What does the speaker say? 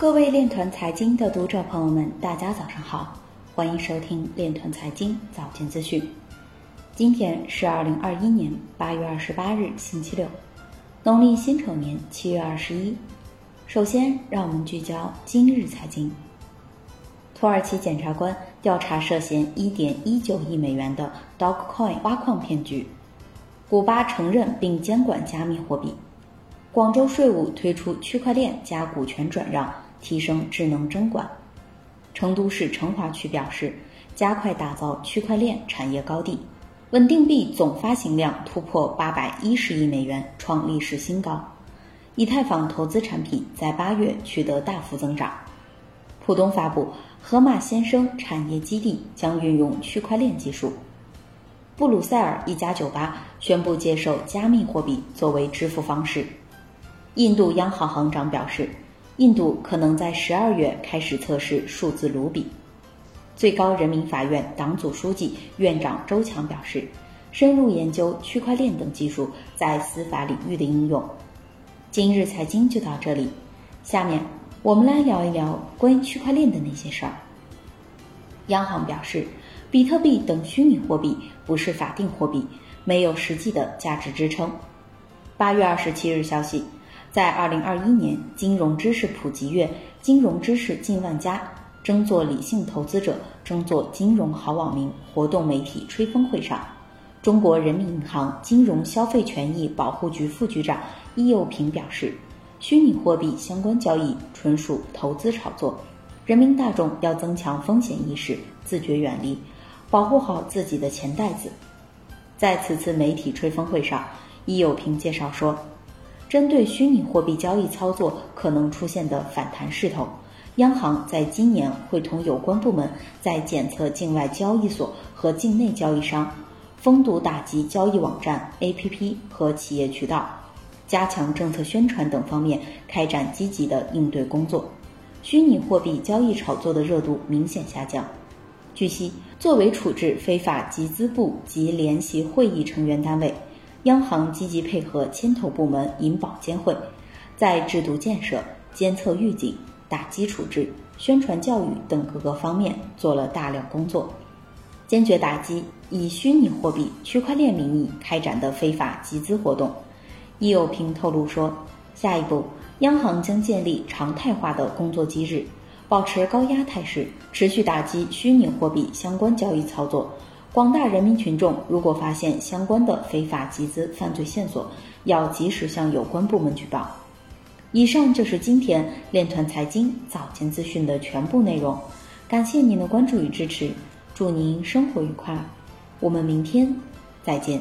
各位链团财经的读者朋友们，大家早上好，欢迎收听链团财经早间资讯。今天是二零二一年八月二十八日，星期六，农历辛丑年七月二十一。首先，让我们聚焦今日财经。土耳其检察官调查涉嫌一点一九亿美元的 Dogecoin 挖矿骗局。古巴承认并监管加密货币。广州税务推出区块链加股权转让，提升智能征管。成都市成华区表示，加快打造区块链产业高地。稳定币总发行量突破八百一十亿美元，创历史新高。以太坊投资产品在八月取得大幅增长。浦东发布河马先生产业基地将运用区块链技术。布鲁塞尔一家酒吧宣布接受加密货币作为支付方式。印度央行行长表示，印度可能在十二月开始测试数字卢比。最高人民法院党组书记、院长周强表示，深入研究区块链等技术在司法领域的应用。今日财经就到这里，下面我们来聊一聊关于区块链的那些事儿。央行表示。比特币等虚拟货币不是法定货币，没有实际的价值支撑。八月二十七日消息，在二零二一年金融知识普及月“金融知识进万家，争做理性投资者，争做金融好网民”活动媒体吹风会上，中国人民银行金融消费权益保护局副局长易又平表示，虚拟货币相关交易纯属投资炒作，人民大众要增强风险意识，自觉远离。保护好自己的钱袋子。在此次媒体吹风会上，易有平介绍说，针对虚拟货币交易操作可能出现的反弹势头，央行在今年会同有关部门在检测境外交易所和境内交易商、封堵打击交易网站、APP 和企业渠道，加强政策宣传等方面开展积极的应对工作。虚拟货币交易炒作的热度明显下降。据悉，作为处置非法集资部及联席会议成员单位，央行积极配合牵头部门银保监会，在制度建设、监测预警、打击处置、宣传教育等各个方面做了大量工作，坚决打击以虚拟货币、区块链名义开展的非法集资活动。易有平透露说，下一步，央行将建立常态化的工作机制。保持高压态势，持续打击虚拟货币相关交易操作。广大人民群众如果发现相关的非法集资犯罪线索，要及时向有关部门举报。以上就是今天链团财经早间资讯的全部内容，感谢您的关注与支持，祝您生活愉快，我们明天再见。